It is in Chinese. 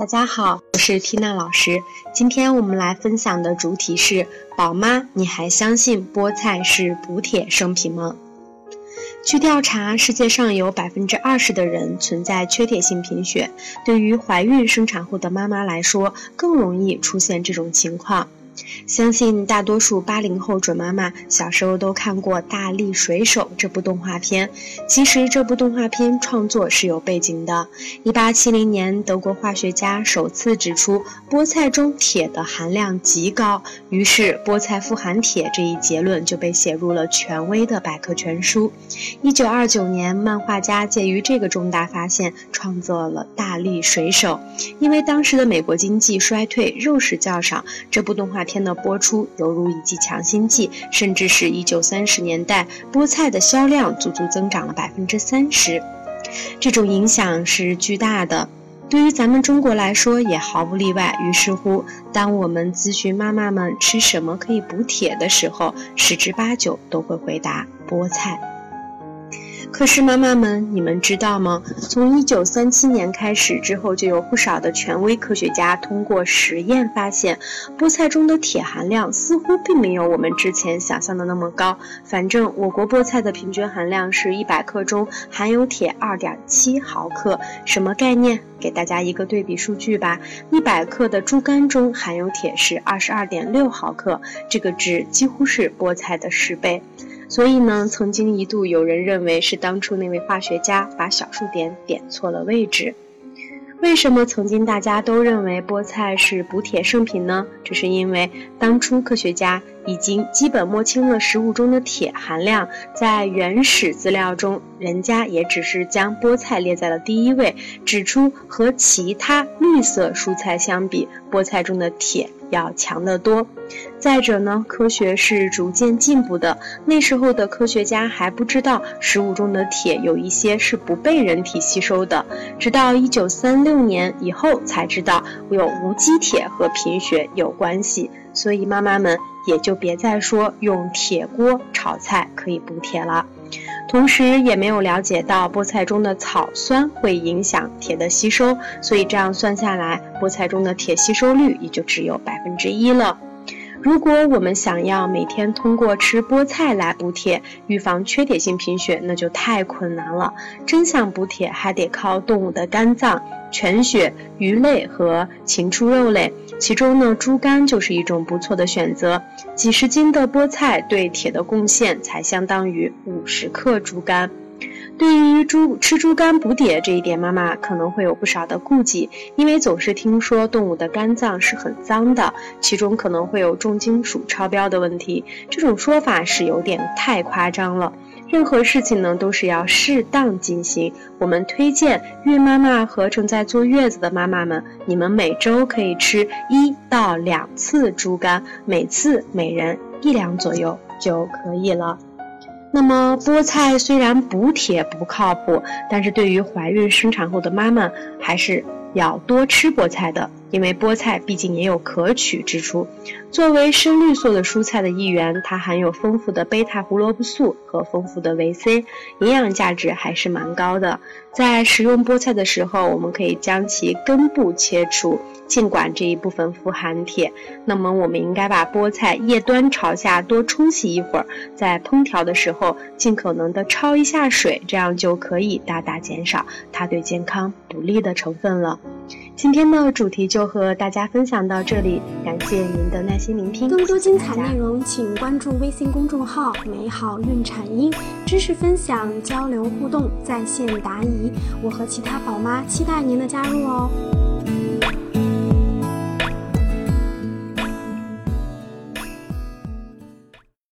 大家好，我是缇娜老师。今天我们来分享的主题是：宝妈，你还相信菠菜是补铁圣品吗？据调查，世界上有百分之二十的人存在缺铁性贫血，对于怀孕生产后的妈妈来说，更容易出现这种情况。相信大多数八零后准妈妈小时候都看过《大力水手》这部动画片。其实这部动画片创作是有背景的。一八七零年，德国化学家首次指出菠菜中铁的含量极高，于是菠菜富含铁这一结论就被写入了权威的百科全书。一九二九年，漫画家介于这个重大发现，创作了《大力水手》。因为当时的美国经济衰退，肉食较少，这部动画。片的播出犹如一剂强心剂，甚至是一九三十年代菠菜的销量足足增长了百分之三十，这种影响是巨大的。对于咱们中国来说也毫不例外。于是乎，当我们咨询妈妈们吃什么可以补铁的时候，十之八九都会回答菠菜。可是妈妈们，你们知道吗？从一九三七年开始之后，就有不少的权威科学家通过实验发现，菠菜中的铁含量似乎并没有我们之前想象的那么高。反正我国菠菜的平均含量是一百克中含有铁二点七毫克，什么概念？给大家一个对比数据吧：一百克的猪肝中含有铁是二十二点六毫克，这个值几乎是菠菜的十倍。所以呢，曾经一度有人认为是当初那位化学家把小数点点错了位置。为什么曾经大家都认为菠菜是补铁圣品呢？这是因为当初科学家已经基本摸清了食物中的铁含量，在原始资料中，人家也只是将菠菜列在了第一位，指出和其他绿色蔬菜相比，菠菜中的铁要强得多。再者呢，科学是逐渐进步的。那时候的科学家还不知道食物中的铁有一些是不被人体吸收的，直到一九三六年以后才知道有无机铁和贫血有关系。所以妈妈们也就别再说用铁锅炒菜可以补铁了。同时也没有了解到菠菜中的草酸会影响铁的吸收，所以这样算下来，菠菜中的铁吸收率也就只有百分之一了。如果我们想要每天通过吃菠菜来补铁，预防缺铁性贫血，那就太困难了。真想补铁，还得靠动物的肝脏、全血、鱼类和禽畜肉类，其中呢，猪肝就是一种不错的选择。几十斤的菠菜对铁的贡献才相当于五十克猪肝。对于猪吃猪肝补铁这一点，妈妈可能会有不少的顾忌，因为总是听说动物的肝脏是很脏的，其中可能会有重金属超标的问题。这种说法是有点太夸张了。任何事情呢，都是要适当进行。我们推荐孕妈妈和正在坐月子的妈妈们，你们每周可以吃一到两次猪肝，每次每人一两左右就可以了。那么菠菜虽然补铁不靠谱，但是对于怀孕生产后的妈妈还是要多吃菠菜的。因为菠菜毕竟也有可取之处，作为深绿色的蔬菜的一员，它含有丰富的贝塔胡萝卜素和丰富的维 C，营养价值还是蛮高的。在食用菠菜的时候，我们可以将其根部切除，尽管这一部分富含铁，那么我们应该把菠菜叶端朝下多冲洗一会儿，在烹调的时候尽可能的焯一下水，这样就可以大大减少它对健康不利的成分了。今天的主题就和大家分享到这里，感谢您的耐心聆听。更多精彩内容，请关注微信公众号“美好孕产音”，知识分享、交流互动、在线答疑，我和其他宝妈期待您的加入哦。